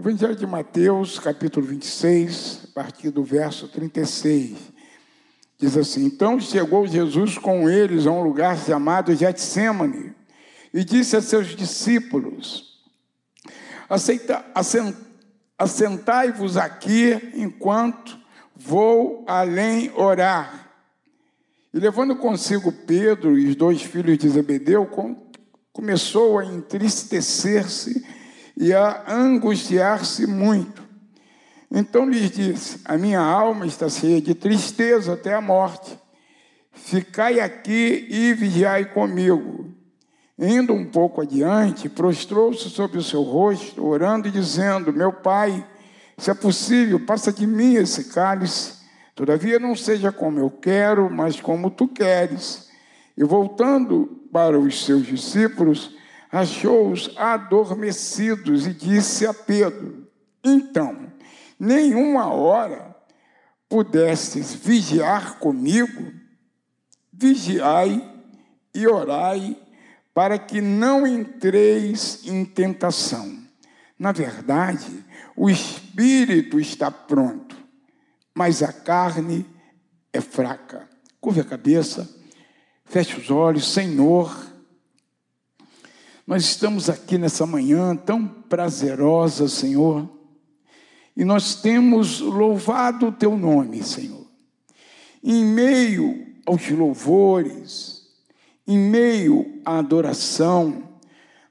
Evangelho de Mateus, capítulo 26, a partir do verso 36. Diz assim: Então chegou Jesus com eles a um lugar chamado Getsemane e disse a seus discípulos: Assentai-vos aqui enquanto vou além orar. E levando consigo Pedro e os dois filhos de Zebedeu, começou a entristecer-se e a angustiar-se muito. Então lhes disse: A minha alma está cheia de tristeza até a morte. Ficai aqui e vigiai comigo. Indo um pouco adiante, prostrou-se sobre o seu rosto, orando e dizendo: Meu pai, se é possível, passa de mim esse cálice. Todavia não seja como eu quero, mas como tu queres. E voltando para os seus discípulos, achou-os adormecidos e disse a Pedro: Então, nenhuma hora pudestes vigiar comigo? Vigiai e orai para que não entreis em tentação. Na verdade, o espírito está pronto, mas a carne é fraca. Curve a cabeça, feche os olhos, Senhor. Nós estamos aqui nessa manhã tão prazerosa, Senhor, e nós temos louvado o Teu nome, Senhor. Em meio aos louvores, em meio à adoração,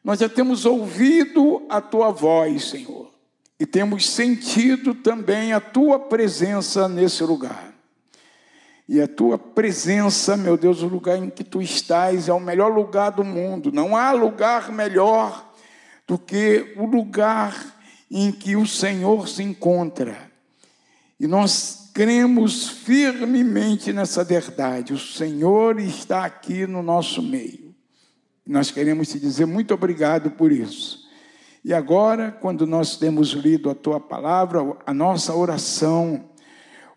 nós já temos ouvido a Tua voz, Senhor, e temos sentido também a Tua presença nesse lugar. E a tua presença, meu Deus, o lugar em que tu estás é o melhor lugar do mundo. Não há lugar melhor do que o lugar em que o Senhor se encontra. E nós cremos firmemente nessa verdade. O Senhor está aqui no nosso meio. Nós queremos te dizer muito obrigado por isso. E agora, quando nós temos lido a tua palavra, a nossa oração,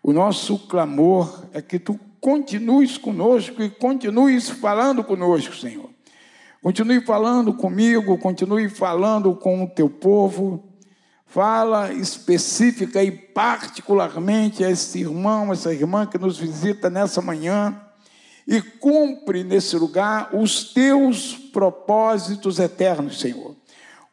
o nosso clamor é que tu continues conosco e continues falando conosco, Senhor. Continue falando comigo, continue falando com o teu povo. Fala específica e particularmente a esse irmão, essa irmã que nos visita nessa manhã e cumpre nesse lugar os teus propósitos eternos, Senhor.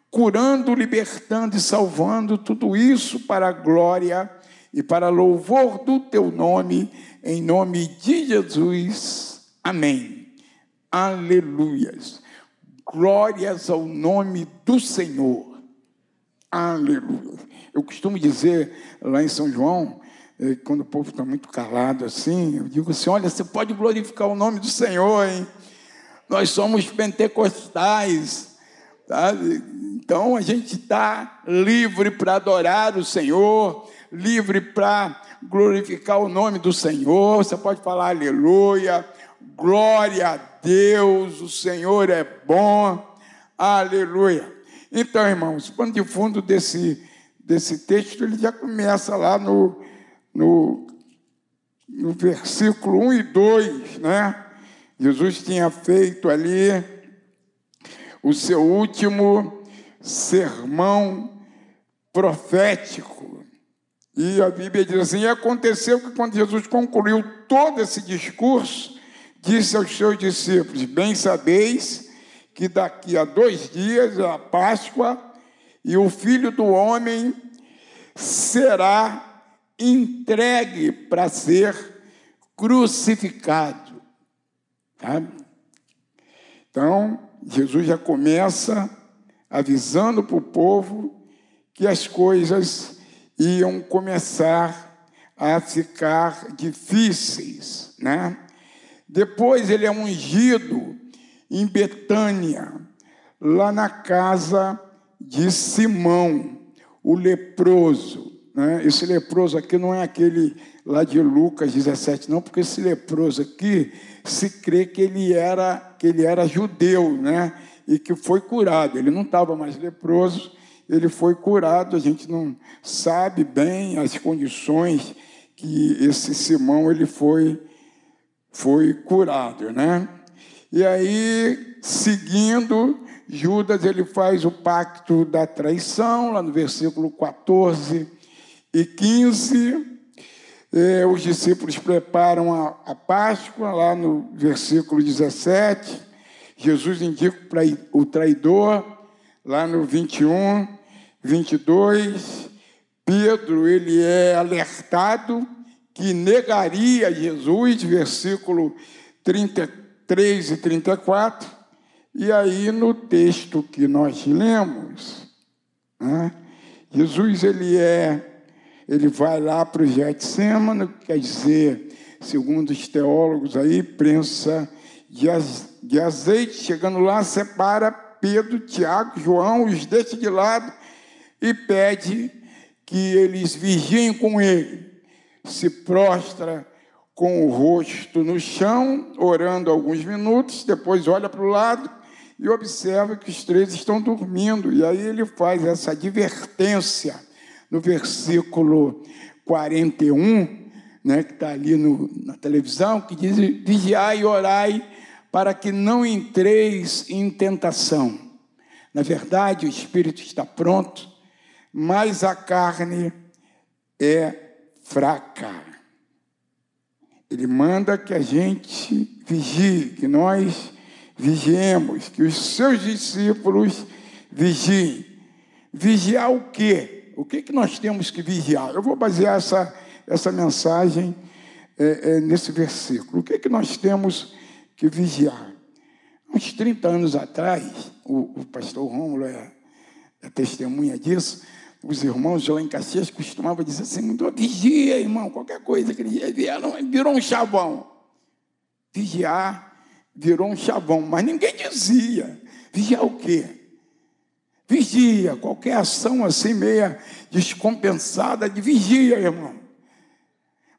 Curando, libertando e salvando, tudo isso para a glória e para louvor do teu nome, em nome de Jesus. Amém. Aleluias. Glórias ao nome do Senhor. Aleluia. Eu costumo dizer lá em São João, eh, quando o povo está muito calado assim, eu digo assim: olha, você pode glorificar o nome do Senhor, hein? Nós somos pentecostais, tá? então a gente está livre para adorar o Senhor, livre para glorificar o nome do Senhor. Você pode falar aleluia, glória a Deus, o Senhor é bom, aleluia. Então, irmãos, o pano de fundo desse, desse texto, ele já começa lá no, no, no versículo 1 e 2, né? Jesus tinha feito ali o seu último sermão profético. E a Bíblia diz assim: e aconteceu que quando Jesus concluiu todo esse discurso, disse aos seus discípulos: Bem sabeis que daqui a dois dias é a Páscoa e o filho do homem será entregue para ser crucificado. Tá? Então, Jesus já começa avisando para o povo que as coisas iam começar a ficar difíceis, né? Depois ele é ungido em Betânia, lá na casa de Simão, o leproso. Né? Esse leproso aqui não é aquele lá de Lucas 17, não, porque esse leproso aqui se crê que ele era que ele era judeu, né? E que foi curado. Ele não estava mais leproso, ele foi curado. A gente não sabe bem as condições que esse Simão ele foi foi curado, né? E aí, seguindo, Judas ele faz o pacto da traição, lá no versículo 14 e 15. É, os discípulos preparam a, a Páscoa, lá no versículo 17. Jesus indica para o traidor, lá no 21, 22. Pedro ele é alertado que negaria Jesus, versículo 33 e 34. E aí no texto que nós lemos, né, Jesus ele é ele vai lá para o Getsemane, quer dizer, segundo os teólogos aí, prensa de azeite, chegando lá, separa Pedro, Tiago, João, os deixa de lado e pede que eles vigiem com ele. Se prostra com o rosto no chão, orando alguns minutos, depois olha para o lado e observa que os três estão dormindo. E aí ele faz essa advertência no versículo 41, né, que está ali no, na televisão, que diz: Vigiai e orai para que não entreis em tentação. Na verdade, o espírito está pronto, mas a carne é fraca. Ele manda que a gente vigie, que nós vigiemos, que os seus discípulos vigiem. Vigiar o quê? O que, que nós temos que vigiar? Eu vou basear essa, essa mensagem é, é, nesse versículo. O que, que nós temos que vigiar? Uns 30 anos atrás, o, o pastor Rômulo é, é, testemunha disso, os irmãos lá em Caxias costumavam dizer assim, vigia, irmão, qualquer coisa que ele virou, virou um chavão. Vigiar virou um chavão, mas ninguém dizia. Vigiar o quê? Vigia, qualquer ação assim meia descompensada de vigia, irmão.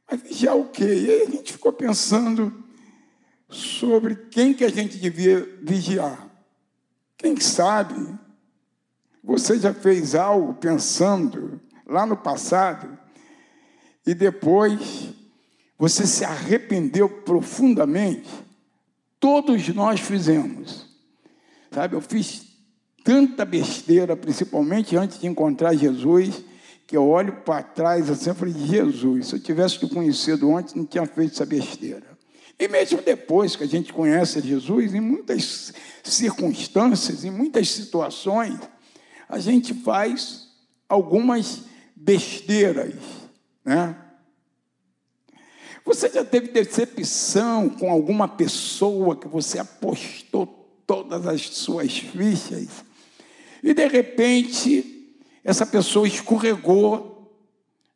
Mas vigiar o quê? E aí a gente ficou pensando sobre quem que a gente devia vigiar. Quem sabe você já fez algo pensando lá no passado e depois você se arrependeu profundamente? Todos nós fizemos. Sabe, eu fiz tanta besteira, principalmente antes de encontrar Jesus, que eu olho para trás assim e falei, Jesus, se eu tivesse te conhecido antes, não tinha feito essa besteira. E mesmo depois que a gente conhece Jesus, em muitas circunstâncias, em muitas situações, a gente faz algumas besteiras, né? Você já teve decepção com alguma pessoa que você apostou todas as suas fichas e de repente, essa pessoa escorregou,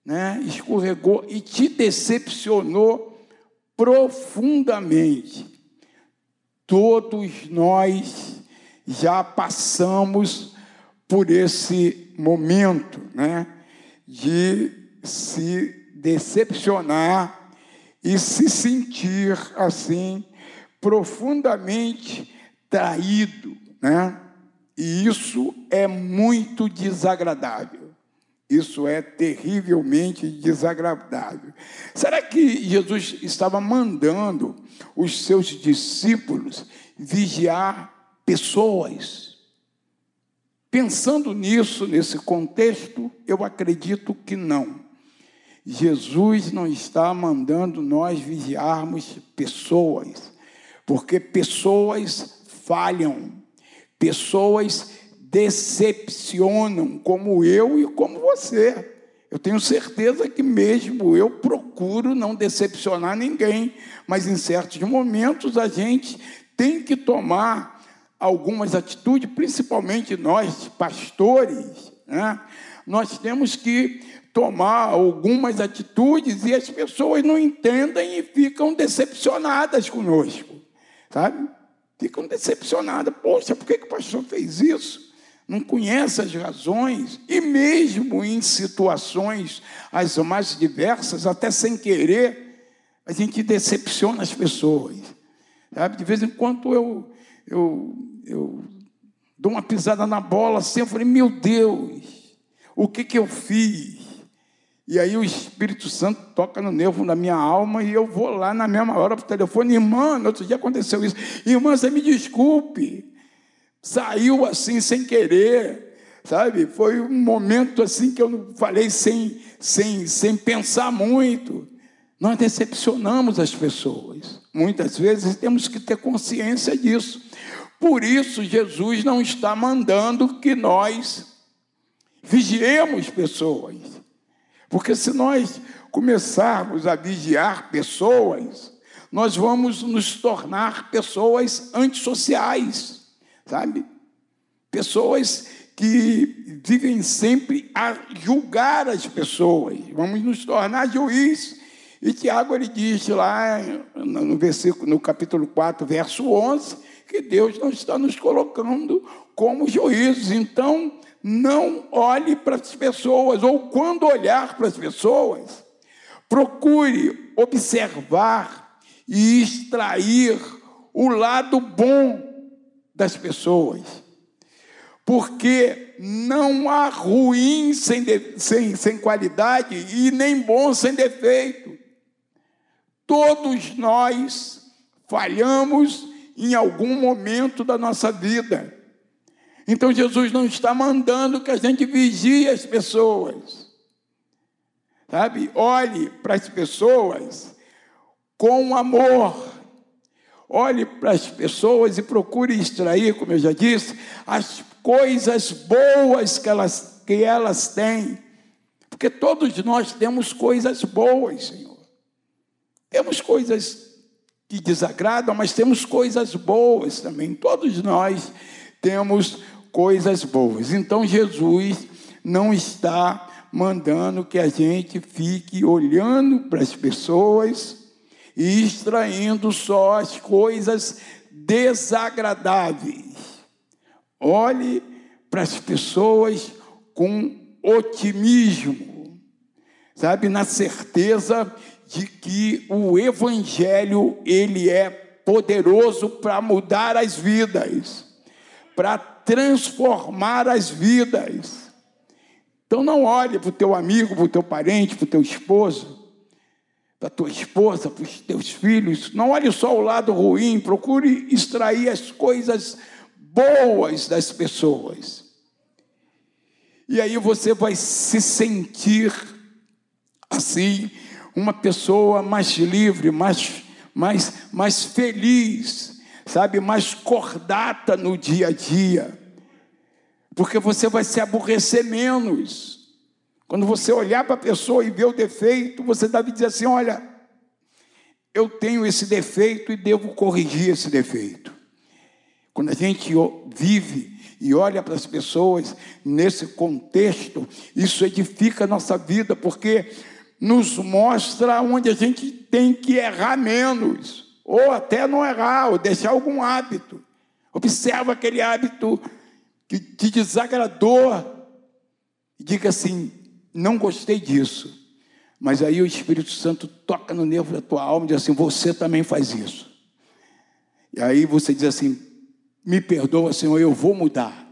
né? escorregou e te decepcionou profundamente. Todos nós já passamos por esse momento, né? De se decepcionar e se sentir assim profundamente traído, né? E isso é muito desagradável. Isso é terrivelmente desagradável. Será que Jesus estava mandando os seus discípulos vigiar pessoas? Pensando nisso, nesse contexto, eu acredito que não. Jesus não está mandando nós vigiarmos pessoas, porque pessoas falham, Pessoas decepcionam, como eu e como você. Eu tenho certeza que mesmo eu procuro não decepcionar ninguém, mas em certos momentos a gente tem que tomar algumas atitudes, principalmente nós, pastores, né? nós temos que tomar algumas atitudes e as pessoas não entendem e ficam decepcionadas conosco, sabe? ficam decepcionadas. Poxa, por que, que o pastor fez isso? Não conhece as razões, e mesmo em situações as mais diversas, até sem querer, a gente decepciona as pessoas. Sabe? De vez em quando eu, eu, eu dou uma pisada na bola assim, eu falei, meu Deus, o que, que eu fiz? E aí o Espírito Santo toca no nervo da minha alma e eu vou lá na mesma hora para o telefone, irmã, no outro dia aconteceu isso. Irmã, você me desculpe. Saiu assim sem querer, sabe? Foi um momento assim que eu falei sem, sem, sem pensar muito. Nós decepcionamos as pessoas. Muitas vezes temos que ter consciência disso. Por isso, Jesus não está mandando que nós vigiemos pessoas. Porque se nós começarmos a vigiar pessoas, nós vamos nos tornar pessoas antissociais, sabe? Pessoas que vivem sempre a julgar as pessoas. Vamos nos tornar juiz. E Tiago ele diz lá no versículo no capítulo 4, verso 11, que Deus não está nos colocando como juízes. Então, não olhe para as pessoas, ou quando olhar para as pessoas, procure observar e extrair o lado bom das pessoas. Porque não há ruim sem, de, sem, sem qualidade e nem bom sem defeito. Todos nós falhamos em algum momento da nossa vida. Então Jesus não está mandando que a gente vigie as pessoas. Sabe? Olhe para as pessoas com amor. Olhe para as pessoas e procure extrair, como eu já disse, as coisas boas que elas, que elas têm. Porque todos nós temos coisas boas, Senhor. Temos coisas que desagradam, mas temos coisas boas também. Todos nós temos coisas boas. Então Jesus não está mandando que a gente fique olhando para as pessoas e extraindo só as coisas desagradáveis. Olhe para as pessoas com otimismo, sabe, na certeza de que o evangelho ele é poderoso para mudar as vidas, para transformar as vidas. Então não olhe para o teu amigo, para o teu parente, para o teu esposo, para a tua esposa, para os teus filhos. Não olhe só o lado ruim, procure extrair as coisas boas das pessoas. E aí você vai se sentir assim uma pessoa mais livre, mais, mais, mais feliz, sabe, mais cordata no dia a dia, porque você vai se aborrecer menos. Quando você olhar para a pessoa e ver o defeito, você deve dizer assim: olha, eu tenho esse defeito e devo corrigir esse defeito. Quando a gente vive e olha para as pessoas nesse contexto, isso edifica a nossa vida, porque nos mostra onde a gente tem que errar menos, ou até não errar, ou deixar algum hábito. Observa aquele hábito que te desagradou e diga assim: não gostei disso. Mas aí o Espírito Santo toca no nervo da tua alma e diz assim: você também faz isso. E aí você diz assim: me perdoa, Senhor, eu vou mudar.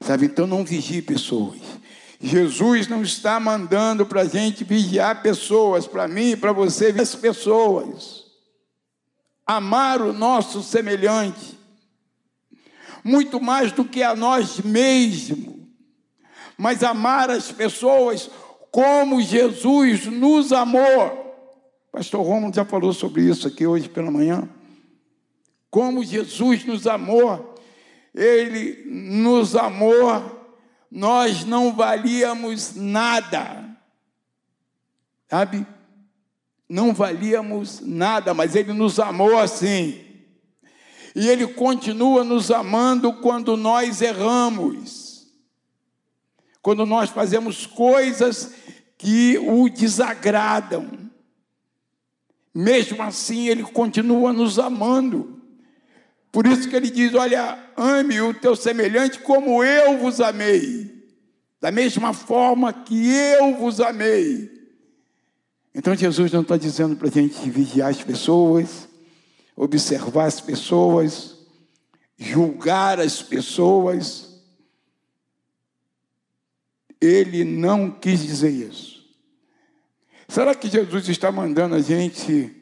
Sabe, então não vigie pessoas. Jesus não está mandando para a gente vigiar pessoas, para mim e para você, as pessoas. Amar o nosso semelhante, muito mais do que a nós mesmos, mas amar as pessoas como Jesus nos amou. Pastor Romulo já falou sobre isso aqui hoje pela manhã. Como Jesus nos amou, Ele nos amou nós não valíamos nada, sabe? Não valíamos nada, mas Ele nos amou assim. E Ele continua nos amando quando nós erramos, quando nós fazemos coisas que o desagradam. Mesmo assim, Ele continua nos amando. Por isso que ele diz: Olha, ame o teu semelhante como eu vos amei, da mesma forma que eu vos amei. Então Jesus não está dizendo para a gente vigiar as pessoas, observar as pessoas, julgar as pessoas. Ele não quis dizer isso. Será que Jesus está mandando a gente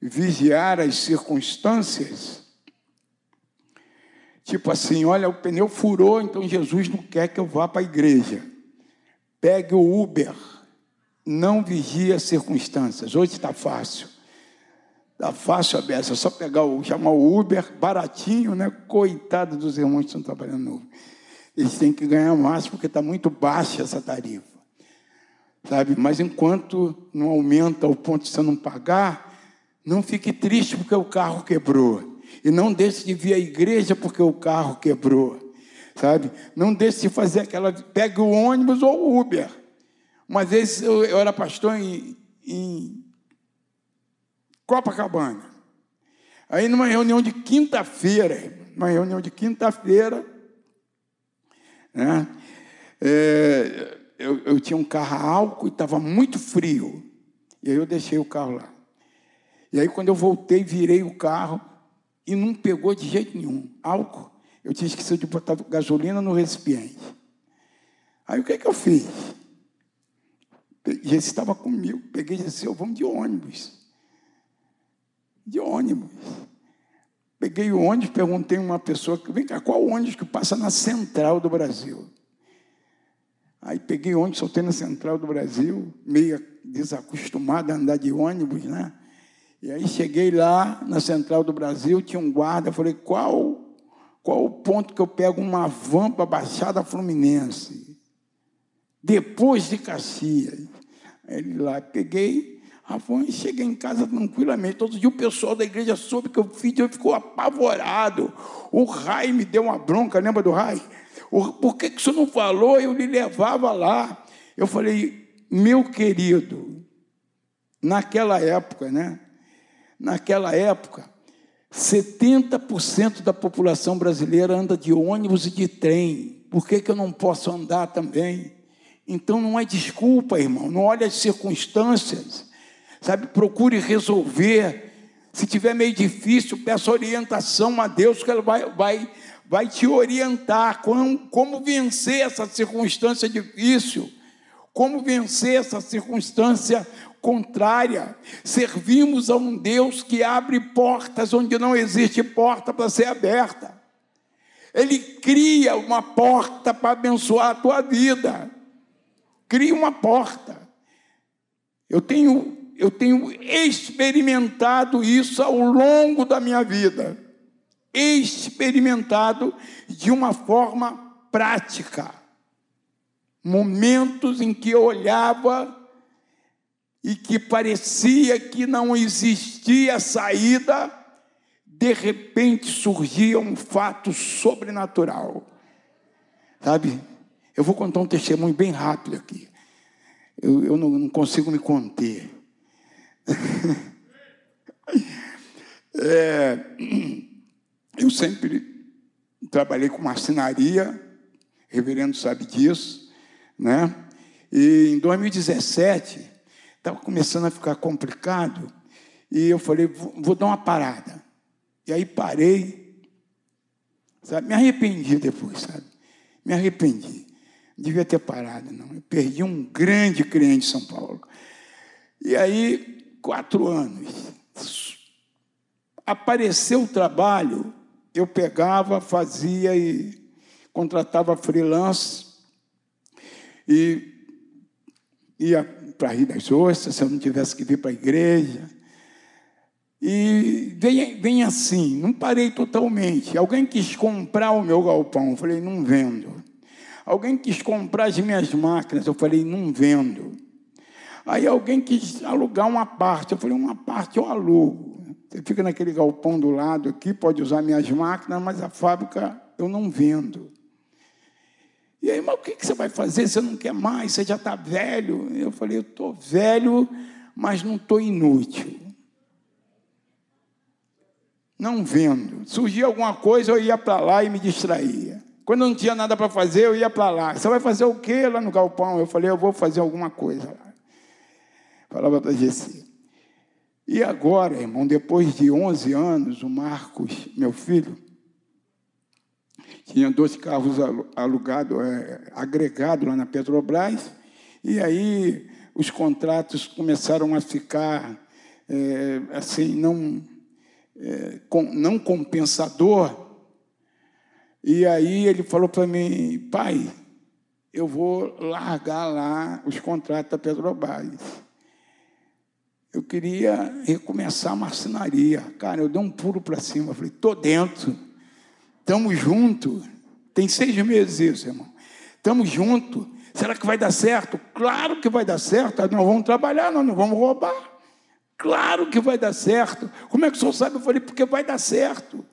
vigiar as circunstâncias? Tipo assim, olha, o pneu furou, então Jesus não quer que eu vá para a igreja. Pegue o Uber. Não vigie as circunstâncias. Hoje está fácil. Está fácil a beça. É só pegar o, chamar o Uber, baratinho, né? Coitado dos irmãos que estão trabalhando no Uber. Eles têm que ganhar mais porque está muito baixa essa tarifa. Sabe? Mas enquanto não aumenta ao ponto de você não pagar, não fique triste porque o carro quebrou. E não deixe de vir à igreja porque o carro quebrou. Sabe? Não deixe de fazer aquela. Pegue o ônibus ou o Uber. Uma vez eu, eu era pastor em, em Copacabana. Aí, numa reunião de quinta-feira, uma reunião de quinta-feira, né? É, eu, eu, tinha um carro álcool e estava muito frio. E aí eu deixei o carro lá. E aí, quando eu voltei, virei o carro e não pegou de jeito nenhum. Álcool. Eu tinha esquecido de botar gasolina no recipiente. Aí o que, é que eu fiz? Jesus estava comigo. Peguei e disse: Eu vamos de ônibus. De ônibus. Peguei o ônibus, perguntei a uma pessoa: Vem cá, qual ônibus que passa na central do Brasil? Aí peguei ônibus, soltei na central do Brasil, meio desacostumado a andar de ônibus, né? E aí cheguei lá na central do Brasil, tinha um guarda, falei, qual, qual o ponto que eu pego uma van para Baixada Fluminense? Depois de Caxias. Ele lá, peguei a van e cheguei em casa tranquilamente. Todo dia o pessoal da igreja soube que eu fiz, eu ficou apavorado. O Rai me deu uma bronca, lembra do Rai? Por que, que o senhor não falou? Eu lhe levava lá. Eu falei, meu querido, naquela época, né? Naquela época, 70% da população brasileira anda de ônibus e de trem. Por que, que eu não posso andar também? Então não é desculpa, irmão. Não olhe as circunstâncias. Sabe, procure resolver. Se tiver meio difícil, peça orientação a Deus, que Ele vai, vai, vai te orientar como, como vencer essa circunstância difícil, como vencer essa circunstância contrária. Servimos a um Deus que abre portas onde não existe porta para ser aberta. Ele cria uma porta para abençoar a tua vida. Cria uma porta. Eu tenho, eu tenho experimentado isso ao longo da minha vida. Experimentado de uma forma prática. Momentos em que eu olhava e que parecia que não existia saída, de repente surgia um fato sobrenatural. Sabe? Eu vou contar um testemunho bem rápido aqui. Eu, eu não, não consigo me conter. é, eu sempre trabalhei com marcenaria, reverendo sabe disso, né? E em 2017, Estava começando a ficar complicado. E eu falei, vou, vou dar uma parada. E aí parei. Sabe? Me arrependi depois, sabe? Me arrependi. Não devia ter parado, não. Eu perdi um grande cliente em São Paulo. E aí, quatro anos. Apareceu o trabalho, eu pegava, fazia e contratava freelance e ia para rir das ostras, se eu não tivesse que vir para a igreja. E vem, vem assim, não parei totalmente. Alguém quis comprar o meu galpão, eu falei, não vendo. Alguém quis comprar as minhas máquinas, eu falei, não vendo. Aí alguém quis alugar uma parte, eu falei, uma parte eu alugo. Você fica naquele galpão do lado aqui, pode usar minhas máquinas, mas a fábrica eu não vendo. E aí, mas o que você vai fazer? Você não quer mais, você já está velho. Eu falei, eu estou velho, mas não estou inútil. Não vendo. Surgia alguma coisa, eu ia para lá e me distraía. Quando não tinha nada para fazer, eu ia para lá. Você vai fazer o quê lá no galpão? Eu falei, eu vou fazer alguma coisa lá. Falava para Gessi. E agora, irmão, depois de 11 anos, o Marcos, meu filho, tinha dois carros alugados, é, agregados lá na Petrobras, e aí os contratos começaram a ficar é, assim, não, é, com, não compensador, E aí ele falou para mim, pai, eu vou largar lá os contratos da Petrobras. Eu queria recomeçar a marcenaria. Cara, eu dei um pulo para cima. Falei, tô dentro. Estamos juntos. Tem seis meses isso, irmão. Estamos juntos. Será que vai dar certo? Claro que vai dar certo. Nós vamos trabalhar, nós não vamos roubar. Claro que vai dar certo. Como é que o senhor sabe? Eu falei, porque vai dar certo.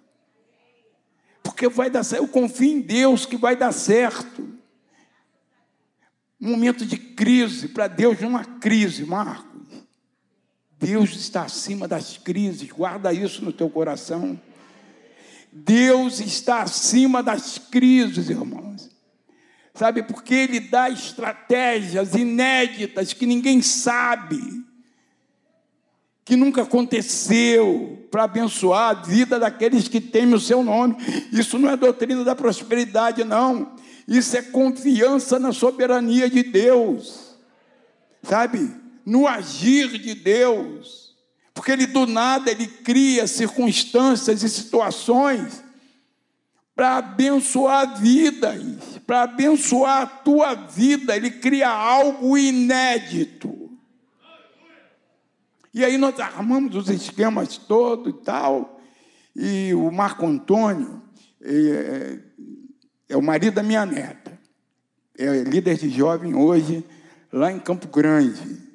Porque vai dar certo. Eu confio em Deus que vai dar certo. Momento de crise, para Deus não há crise, Marcos. Deus está acima das crises, guarda isso no teu coração. Deus está acima das crises, irmãos. Sabe, porque Ele dá estratégias inéditas que ninguém sabe, que nunca aconteceu, para abençoar a vida daqueles que temem o seu nome. Isso não é doutrina da prosperidade, não. Isso é confiança na soberania de Deus, sabe? No agir de Deus, porque Ele do nada Ele cria circunstâncias e situações para abençoar vidas, para abençoar a tua vida, Ele cria algo inédito. E aí nós armamos os esquemas todos e tal, e o Marco Antônio, é, é o marido da minha neta. É líder de jovem hoje, lá em Campo Grande.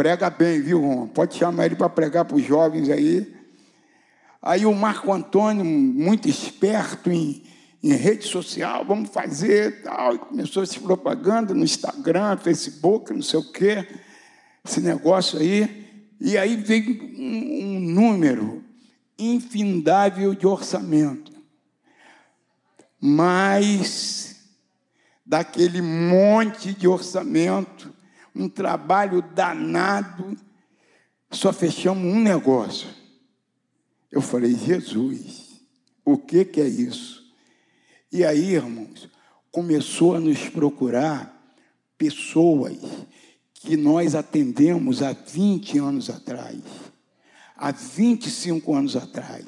Prega bem, viu, Ron? Pode chamar ele para pregar para os jovens aí. Aí o Marco Antônio, muito esperto em, em rede social, vamos fazer tal. E começou essa propaganda no Instagram, Facebook, não sei o quê, esse negócio aí. E aí veio um, um número infindável de orçamento mas daquele monte de orçamento, um trabalho danado, só fechamos um negócio. Eu falei, Jesus, o que, que é isso? E aí, irmãos, começou a nos procurar pessoas que nós atendemos há 20 anos atrás, há 25 anos atrás,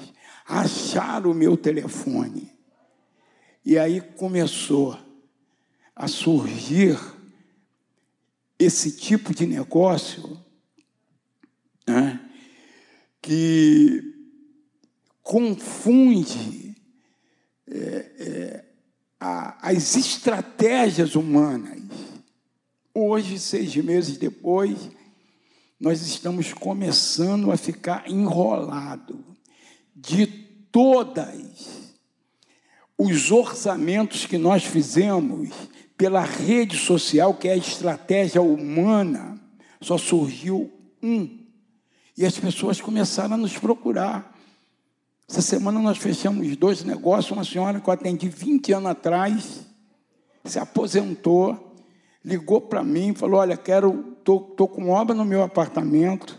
acharam o meu telefone e aí começou a surgir esse tipo de negócio né, que confunde é, é, a, as estratégias humanas. Hoje, seis meses depois, nós estamos começando a ficar enrolado de todas os orçamentos que nós fizemos pela rede social, que é a estratégia humana, só surgiu um. E as pessoas começaram a nos procurar. Essa semana nós fechamos dois negócios. Uma senhora que eu atendi 20 anos atrás, se aposentou, ligou para mim falou: Olha, quero, estou com obra no meu apartamento,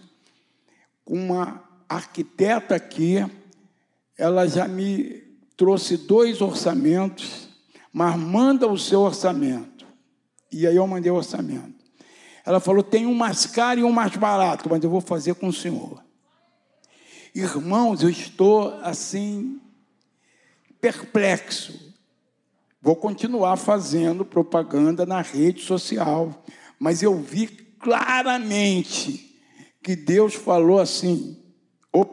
com uma arquiteta aqui, ela já me trouxe dois orçamentos, mas manda o seu orçamento. E aí eu mandei o orçamento. Ela falou: tem um mais caro e um mais barato, mas eu vou fazer com o senhor. Irmãos, eu estou assim, perplexo. Vou continuar fazendo propaganda na rede social, mas eu vi claramente que Deus falou assim, ou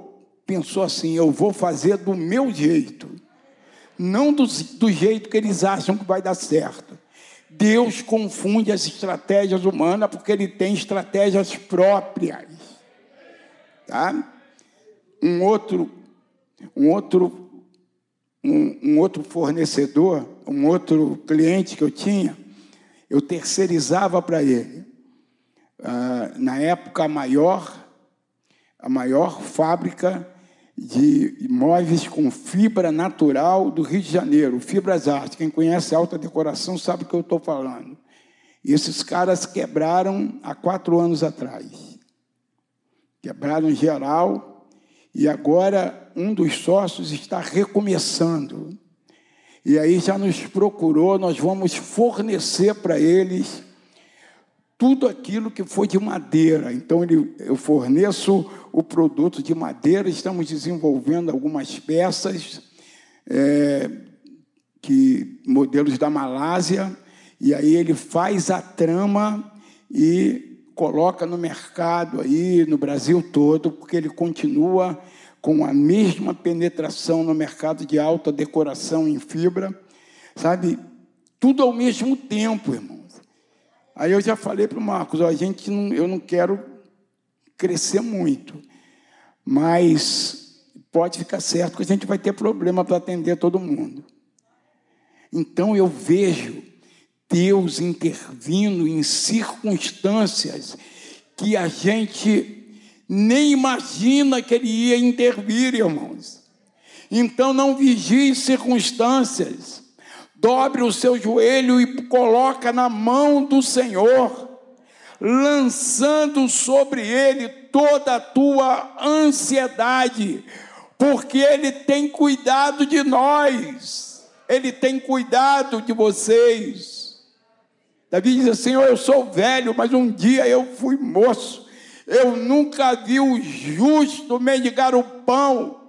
pensou assim: eu vou fazer do meu jeito não do, do jeito que eles acham que vai dar certo. Deus confunde as estratégias humanas porque ele tem estratégias próprias. Tá? Um outro, um outro, um, um outro fornecedor, um outro cliente que eu tinha, eu terceirizava para ele. Ah, na época, a maior, a maior fábrica de imóveis com fibra natural do Rio de Janeiro, Fibras Arte. Quem conhece alta decoração sabe o que eu estou falando. E esses caras quebraram há quatro anos atrás. Quebraram geral e agora um dos sócios está recomeçando. E aí já nos procurou, nós vamos fornecer para eles tudo aquilo que foi de madeira. Então, ele, eu forneço o produto de madeira, estamos desenvolvendo algumas peças, é, que modelos da Malásia, e aí ele faz a trama e coloca no mercado aí no Brasil todo, porque ele continua com a mesma penetração no mercado de alta decoração em fibra, sabe? Tudo ao mesmo tempo, irmãos. Aí eu já falei para o Marcos, ó, a gente não, eu não quero crescer muito, mas pode ficar certo que a gente vai ter problema para atender todo mundo. Então eu vejo Deus intervindo em circunstâncias que a gente nem imagina que ele ia intervir, irmãos. Então não vigie circunstâncias. Dobre o seu joelho e coloca na mão do Senhor, lançando sobre ele toda a tua ansiedade, porque ele tem cuidado de nós. Ele tem cuidado de vocês. Davi diz assim: Eu sou velho, mas um dia eu fui moço. Eu nunca vi o justo mendigar o pão,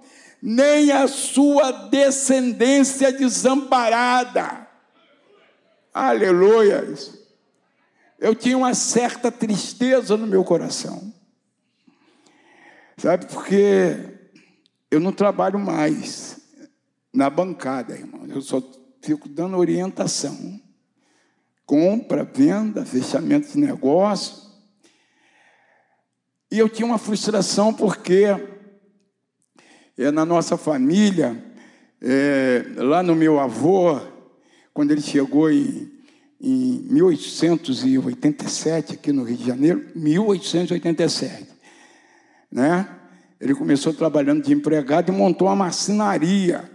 nem a sua descendência desamparada. Aleluia. Eu tinha uma certa tristeza no meu coração. Sabe, porque eu não trabalho mais na bancada, irmão. Eu só fico dando orientação compra, venda, fechamento de negócio. E eu tinha uma frustração porque é, na nossa família, é, lá no meu avô, quando ele chegou em, em 1887, aqui no Rio de Janeiro, 1887, né? Ele começou trabalhando de empregado e montou uma marcenaria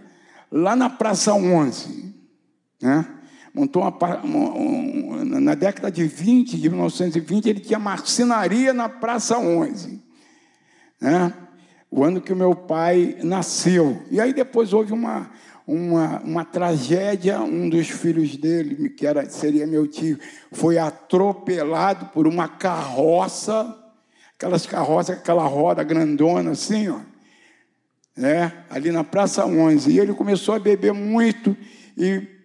lá na Praça 11, né? montou uma, na década de 20, de 1920, ele tinha marcenaria na Praça 11, né? O ano que o meu pai nasceu. E aí depois houve uma, uma, uma tragédia, um dos filhos dele, que era, seria meu tio, foi atropelado por uma carroça, aquelas carroças, aquela roda grandona assim, ó, né? ali na Praça 11. E ele começou a beber muito e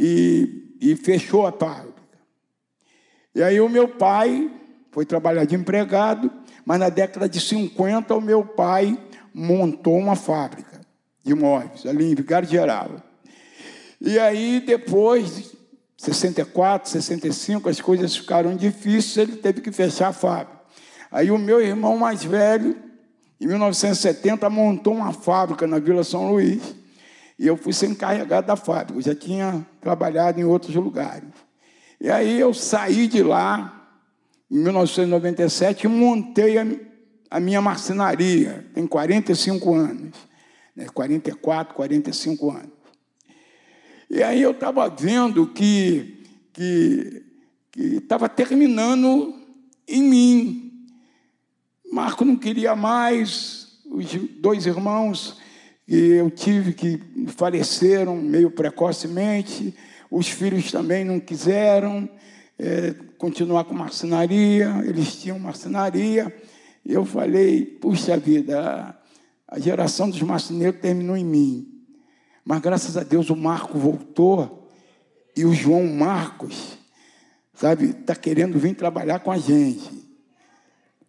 e, e fechou a fábrica. E aí o meu pai foi trabalhar de empregado, mas na década de 50 o meu pai montou uma fábrica de móveis ali em Vigário Geral. E aí depois, 64, 65, as coisas ficaram difíceis, ele teve que fechar a fábrica. Aí o meu irmão mais velho, em 1970, montou uma fábrica na Vila São Luís. E eu fui ser encarregado da fábrica, eu já tinha trabalhado em outros lugares. E aí eu saí de lá, em 1997, e montei a, minha marcenaria, tem 45 anos, né, 44, 45 anos. E aí eu estava vendo que estava que, que terminando em mim. Marco não queria mais, os dois irmãos e eu tive que faleceram meio precocemente, os filhos também não quiseram é, continuar com marcenaria, eles tinham marcenaria. Eu falei, puxa vida, a, geração dos marceneiros terminou em mim. Mas graças a Deus o Marco voltou e o João Marcos, sabe, está querendo vir trabalhar com a gente.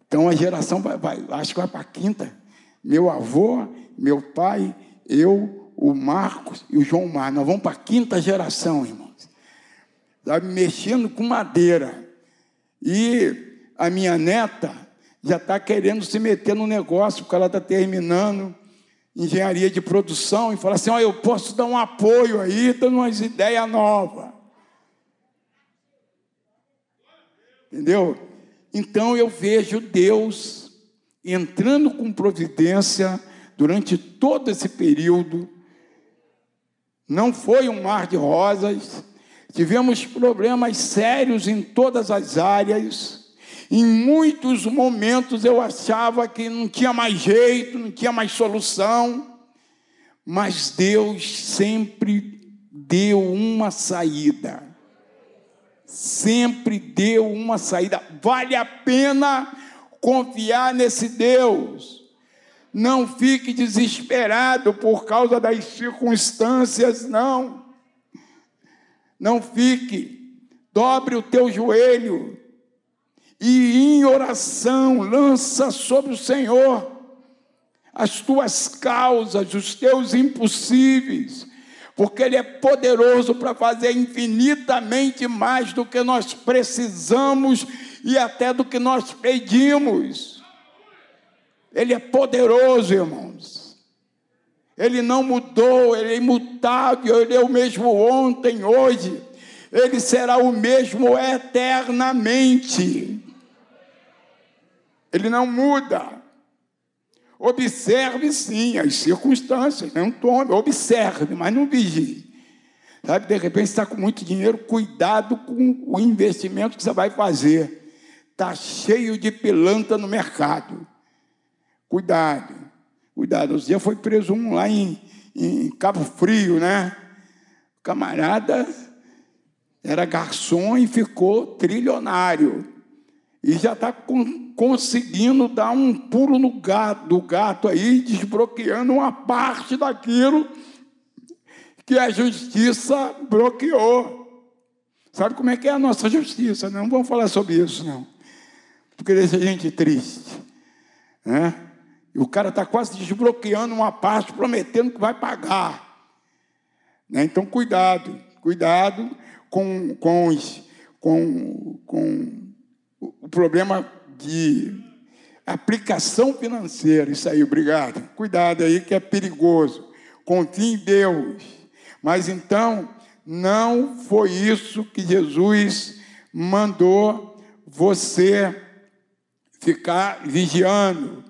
Então a geração vai, vai acho que vai para a quinta. Meu avô meu pai, eu, o Marcos e o João Mar. Nós vamos para a quinta geração, irmãos. Sabe, mexendo com madeira. E a minha neta já está querendo se meter no negócio, porque ela está terminando engenharia de produção e fala assim: ó, eu posso dar um apoio aí, dando umas ideias novas. Entendeu? Então eu vejo Deus entrando com providência durante todo esse período. Não foi um mar de rosas, tivemos problemas sérios em todas as áreas. Em muitos momentos eu achava que não tinha mais jeito, não tinha mais solução, mas Deus sempre deu uma saída. Sempre deu uma saída. Vale a pena confiar nesse Deus. Não fique desesperado por causa das circunstâncias, não. Não fique, dobre o teu joelho e em oração lança sobre o Senhor as tuas causas, os teus impossíveis, porque Ele é poderoso para fazer infinitamente mais do que nós precisamos e até do que nós pedimos. Ele é poderoso, irmãos. Ele não mudou, ele é imutável, ele é o mesmo ontem, hoje. Ele será o mesmo eternamente. Ele não muda. Observe sim as circunstâncias, não tome, observe, mas não vigie. Sabe, de repente está com muito dinheiro, cuidado com o investimento que você vai fazer. Está cheio de pilantra no mercado. Cuidado, cuidado. Os dias foi preso um lá em, em Cabo Frio, né? O camarada era garçom e ficou trilionário. E já está conseguindo dar um pulo no gato, do gato aí, desbloqueando uma parte daquilo que a justiça bloqueou. Sabe como é que é a nossa justiça? Não vamos falar sobre isso, não. Porque deixa a gente triste. Né? E o cara está quase desbloqueando uma parte, prometendo que vai pagar. Né? Então, cuidado, cuidado com, com, os, com, com o problema de aplicação financeira. Isso aí, obrigado. Cuidado aí que é perigoso. Confie em Deus. Mas então, não foi isso que Jesus mandou você ficar vigiando.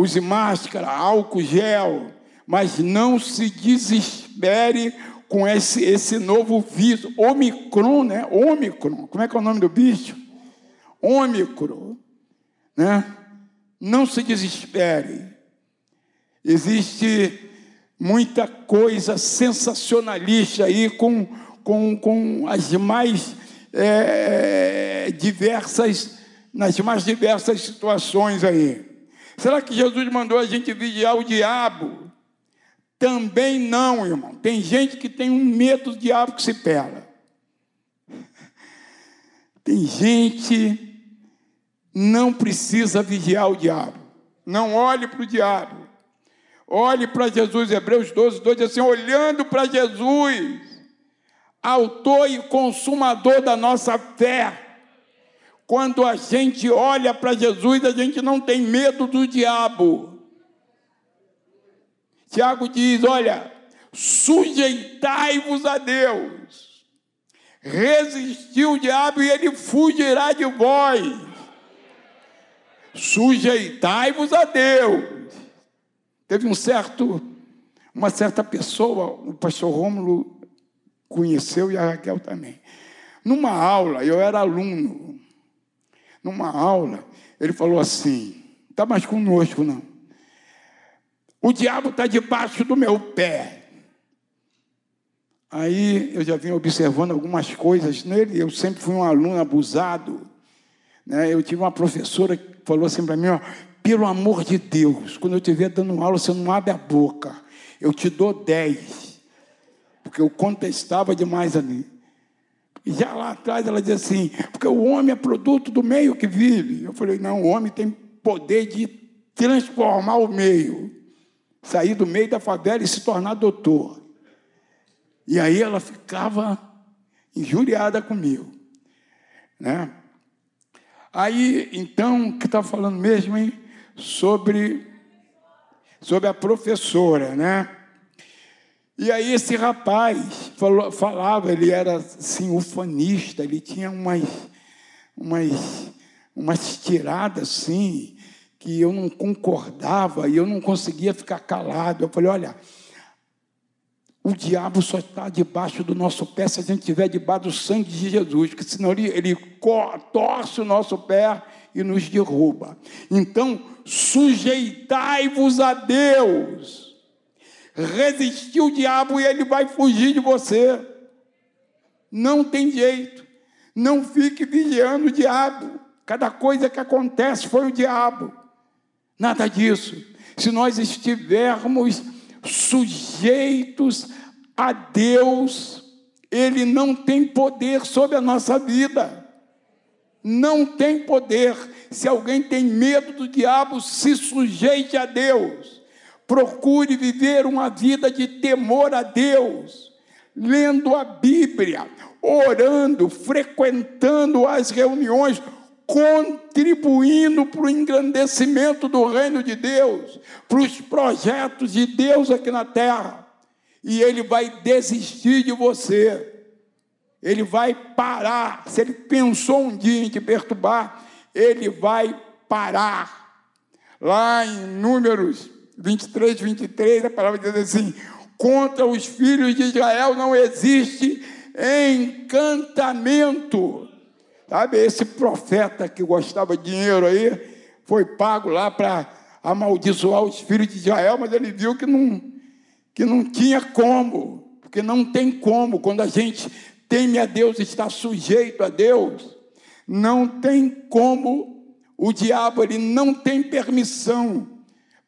Use máscara, álcool gel, mas não se desespere com esse, esse novo vírus, Omicron, né? Omicron, como é que é o nome do bicho? Ômicron, né? Não se desespere. Existe muita coisa sensacionalista aí com, com, com as mais é, diversas, nas mais diversas situações aí. Será que Jesus mandou a gente vigiar o diabo? Também não, irmão. Tem gente que tem um medo do diabo que se pela. Tem gente não precisa vigiar o diabo. Não olhe para o diabo. Olhe para Jesus, Hebreus 12, 2 diz assim: olhando para Jesus, autor e consumador da nossa fé. Quando a gente olha para Jesus, a gente não tem medo do diabo. Tiago diz: olha, sujeitai-vos a Deus, resistir o diabo e ele fugirá de vós sujeitai-vos a Deus. Teve um certo, uma certa pessoa, o pastor Rômulo conheceu e a Raquel também. Numa aula, eu era aluno, numa aula, ele falou assim: está mais conosco não. O diabo está debaixo do meu pé. Aí eu já vinha observando algumas coisas nele, eu sempre fui um aluno abusado. Né? Eu tive uma professora que falou assim para mim: ó, pelo amor de Deus, quando eu estiver dando aula, você não abre a boca. Eu te dou dez. Porque eu contestava demais ali. Já lá atrás ela dizia assim: porque o homem é produto do meio que vive. Eu falei: não, o homem tem poder de transformar o meio, sair do meio da favela e se tornar doutor. E aí ela ficava injuriada comigo. Né? Aí, então, o que está falando mesmo, hein? Sobre, sobre a professora, né? E aí esse rapaz falou, falava, ele era assim, ufanista, ele tinha umas, umas, umas tiradas assim, que eu não concordava e eu não conseguia ficar calado. Eu falei, olha, o diabo só está debaixo do nosso pé se a gente estiver debaixo do sangue de Jesus, porque senão ele, ele torce o nosso pé e nos derruba. Então, sujeitai-vos a Deus. Resistir o diabo e ele vai fugir de você. Não tem jeito. Não fique vigiando o diabo. Cada coisa que acontece foi o diabo. Nada disso. Se nós estivermos sujeitos a Deus, ele não tem poder sobre a nossa vida. Não tem poder. Se alguém tem medo do diabo, se sujeite a Deus. Procure viver uma vida de temor a Deus, lendo a Bíblia, orando, frequentando as reuniões, contribuindo para o engrandecimento do reino de Deus, para os projetos de Deus aqui na terra. E ele vai desistir de você. Ele vai parar. Se ele pensou um dia em te perturbar, ele vai parar. Lá em Números 23, 23, a palavra diz assim: contra os filhos de Israel não existe encantamento. Sabe, esse profeta que gostava de dinheiro aí, foi pago lá para amaldiçoar os filhos de Israel, mas ele viu que não, que não tinha como, porque não tem como, quando a gente teme a Deus, está sujeito a Deus, não tem como, o diabo ele não tem permissão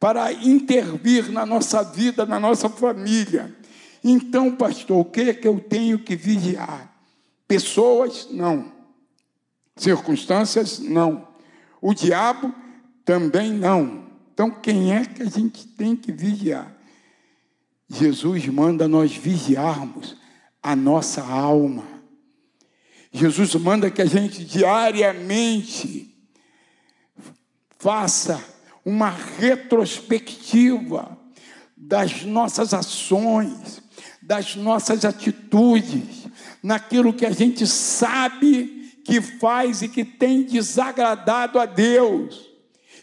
para intervir na nossa vida, na nossa família. Então, pastor, o que é que eu tenho que vigiar? Pessoas? Não. Circunstâncias? Não. O diabo? Também não. Então, quem é que a gente tem que vigiar? Jesus manda nós vigiarmos a nossa alma. Jesus manda que a gente diariamente faça uma retrospectiva das nossas ações, das nossas atitudes, naquilo que a gente sabe que faz e que tem desagradado a Deus,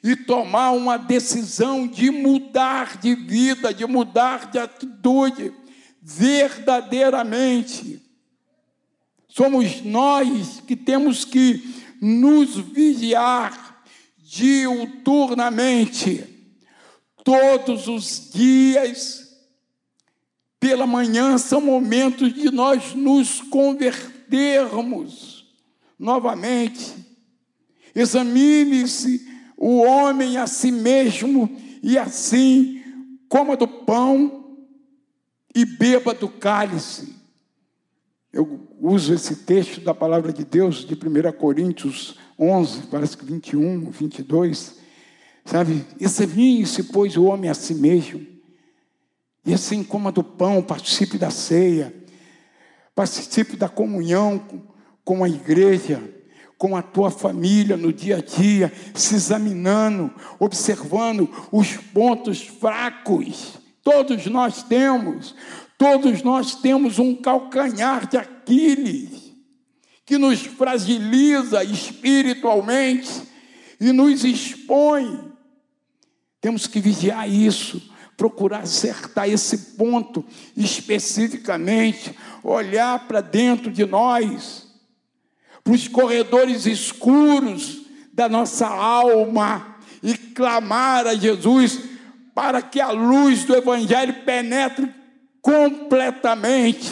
e tomar uma decisão de mudar de vida, de mudar de atitude, verdadeiramente. Somos nós que temos que nos vigiar diuturnamente, todos os dias, pela manhã são momentos de nós nos convertermos novamente. Examine-se o homem a si mesmo e assim coma do pão e beba do cálice. Eu uso esse texto da palavra de Deus de 1 Coríntios 11, parece que 21, 22. Sabe? Examine-se, pois, o homem a si mesmo e assim coma do pão, participe da ceia, participe da comunhão com a igreja, com a tua família no dia a dia, se examinando, observando os pontos fracos. Todos nós temos, todos nós temos um calcanhar de Aquiles que nos fragiliza espiritualmente e nos expõe. Temos que vigiar isso procurar acertar esse ponto especificamente, olhar para dentro de nós, para os corredores escuros da nossa alma e clamar a Jesus para que a luz do Evangelho penetre completamente,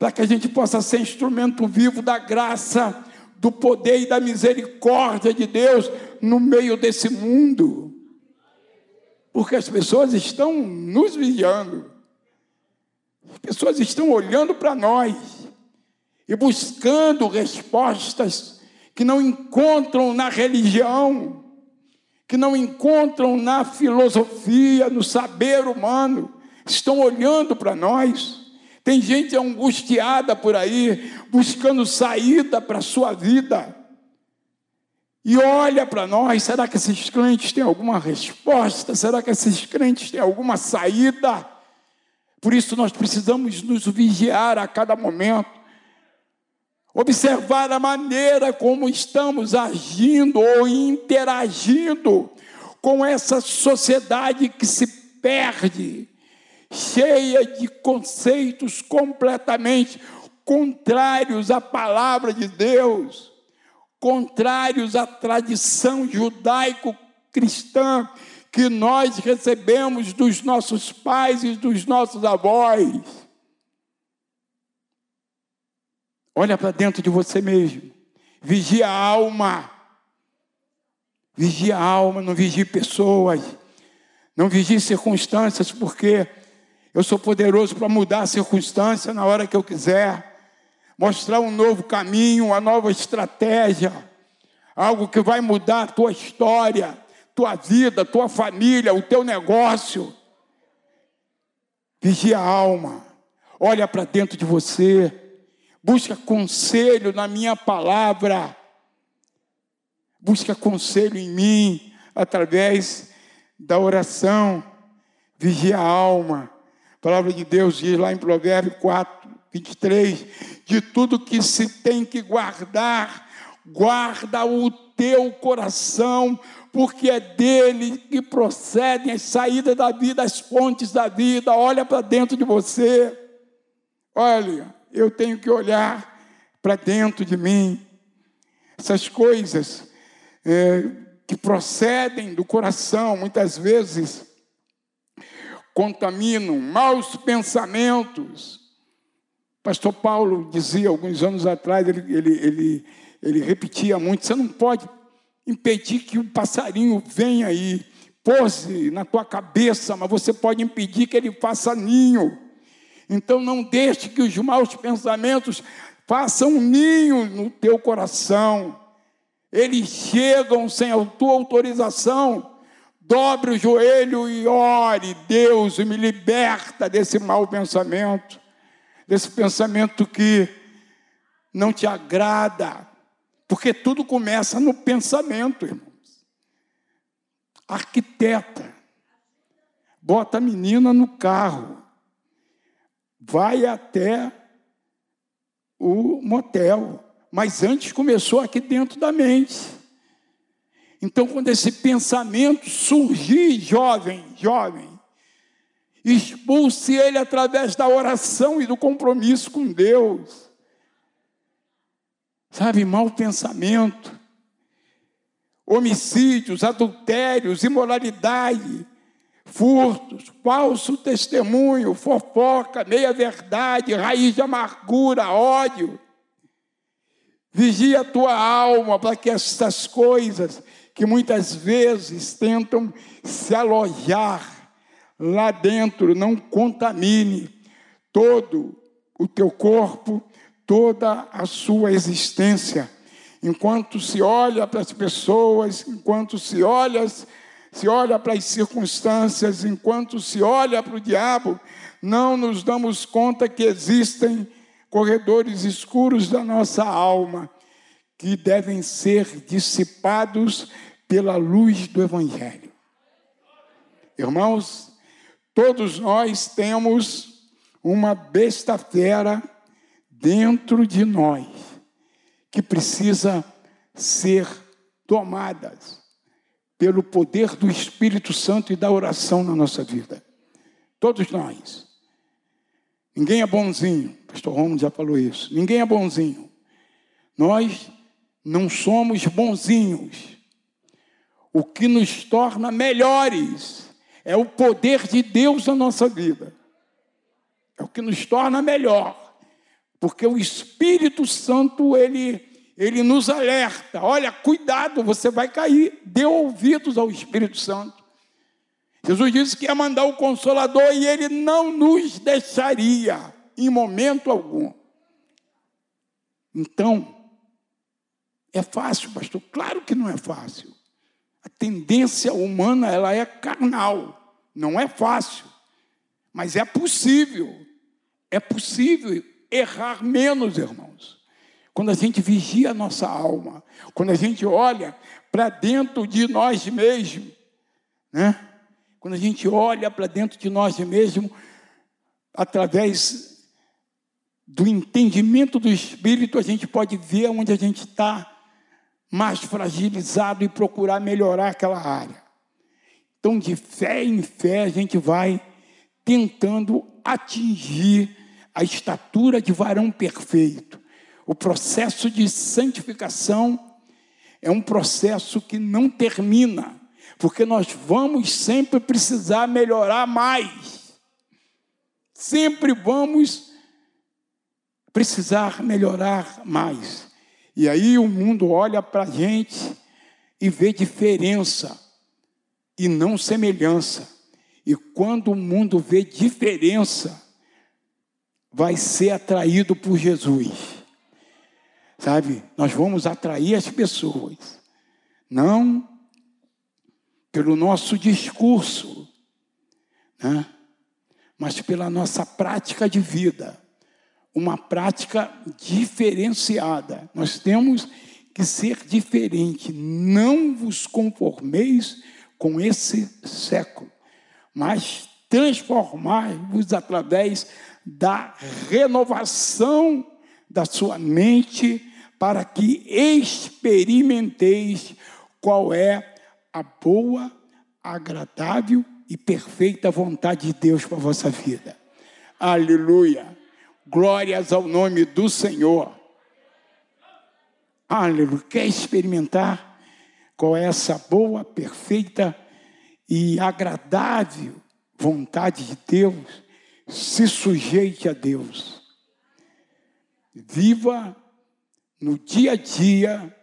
para que a gente possa ser instrumento vivo da graça, do poder e da misericórdia de Deus no meio desse mundo. Porque as pessoas estão nos vigiando, as pessoas estão olhando para nós e buscando respostas que não encontram na religião, que não encontram na filosofia, no saber humano, estão olhando para nós. Tem gente angustiada por aí, buscando saída para a sua vida e olha para nós, será que esses crentes têm alguma resposta? Será que esses crentes têm alguma saída? Por isso nós precisamos nos vigiar a cada momento, observar a maneira como estamos agindo ou interagindo com essa sociedade que se perde, cheia de conceitos completamente contrários à palavra de Deus contrários à tradição judaico-cristã que nós recebemos dos nossos pais e dos nossos avós. Olha para dentro de você mesmo. Vigia a alma. Vigia a alma, não vigie pessoas. Não vigie circunstâncias, porque Eu sou poderoso para mudar a circunstância na hora que eu quiser, mostrar um novo caminho, uma nova estratégia, algo que vai mudar a tua história, tua vida, tua família, o teu negócio. Vigia a alma, olha para dentro de você, busca conselho na minha palavra, busca conselho em mim através da oração. Vigia a alma. A palavra de Deus diz lá em Provérbios 4, 23: de tudo que se tem que guardar, guarda o teu coração, porque é dele que procedem as saídas da vida, as fontes da vida. Olha para dentro de você. Olha, eu tenho que olhar para dentro de mim. Essas coisas é, que procedem do coração, muitas vezes, contaminam maus pensamentos. Pastor Paulo dizia alguns anos atrás, ele, ele, ele, ele repetia muito: você não pode impedir que o passarinho venha aí, pose na tua cabeça, mas você pode impedir que ele faça ninho. Então não deixe que os maus pensamentos façam um ninho no teu coração. Eles chegam sem a tua autorização. Dobre o joelho e ore, Deus, me liberta desse mau pensamento, desse pensamento que não te agrada, porque tudo começa no pensamento, irmãos. Arquiteta, bota a menina no carro, vai até o motel, mas antes começou aqui dentro da mente. Então, quando esse pensamento surgir, jovem, jovem, expulse ele através da oração e do compromisso com Deus sabe, mau pensamento, homicídios, adultérios, imoralidade, furtos, falso testemunho, fofoca, meia-verdade, raiz de amargura, ódio. Vigia a tua alma para que essas coisas que muitas vezes tentam se alojar lá dentro não contamine todo o teu corpo toda a sua existência. Enquanto se olha para as pessoas, enquanto se olha, se olha para as circunstâncias, enquanto se olha para o diabo, não nos damos conta que existem corredores escuros da nossa alma que devem ser dissipados pela luz do Evangelho. Irmãos, todos nós temos uma besta-fera dentro de nós que precisa ser tomadas pelo poder do Espírito Santo e da oração na nossa vida. Todos nós. Ninguém é bonzinho, pastor Romulo já falou isso. Ninguém é bonzinho. Nós não somos bonzinhos. O que nos torna melhores é o poder de Deus na nossa vida. É o que nos torna melhor. Porque o Espírito Santo, ele, ele nos alerta: olha, cuidado, você vai cair. Dê ouvidos ao Espírito Santo. Jesus disse que ia mandar o Consolador e ele não nos deixaria em momento algum. Então, é fácil, pastor? Claro que não é fácil. A tendência humana ela é carnal, não é fácil, mas é possível. É possível errar menos, irmãos. Quando a gente vigia a nossa alma, quando a gente olha para dentro de nós mesmos, né? Quando a gente olha para dentro de nós mesmos, através do entendimento do Espírito, a gente pode ver onde a gente está mais fragilizado e procurar melhorar aquela área. Então, de fé em fé, a gente vai tentando atingir a estatura de varão perfeito. O processo de santificação é um processo que não termina, porque nós vamos sempre precisar melhorar mais. Sempre vamos precisar melhorar mais. E aí o mundo olha para a gente e vê diferença e não semelhança. E quando o mundo vê diferença, vai ser atraído por Jesus. Sabe? Nós vamos atrair as pessoas. Não pelo nosso discurso, né? mas pela nossa prática de vida. Uma prática diferenciada. Nós temos que ser diferente. Não vos conformeis com esse século, mas transformai-vos através da renovação da sua mente, para que experimenteis qual é a boa, agradável e perfeita vontade de Deus para a vossa vida. Aleluia. Glórias ao nome do Senhor. Aleluia. Quer experimentar qual é essa boa, perfeita e agradável vontade de Deus? Se sujeite a Deus. Viva no dia a dia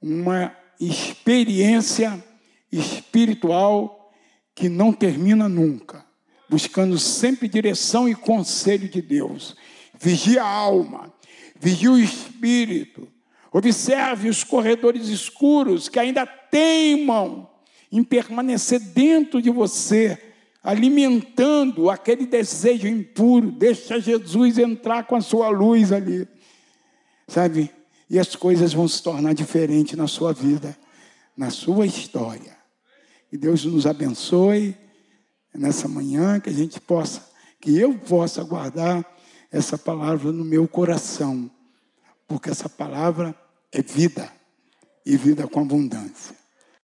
uma experiência espiritual que não termina nunca, buscando sempre direção e conselho de Deus. Vigie a alma, vigie o espírito, observe os corredores escuros que ainda teimam em permanecer dentro de você, alimentando aquele desejo impuro. Deixa Jesus entrar com a sua luz ali, sabe? E as coisas vão se tornar diferentes na sua vida na sua história. Que Deus nos abençoe nessa manhã, que a gente possa, que eu possa guardar essa palavra no meu coração, porque essa palavra é vida e vida com abundância.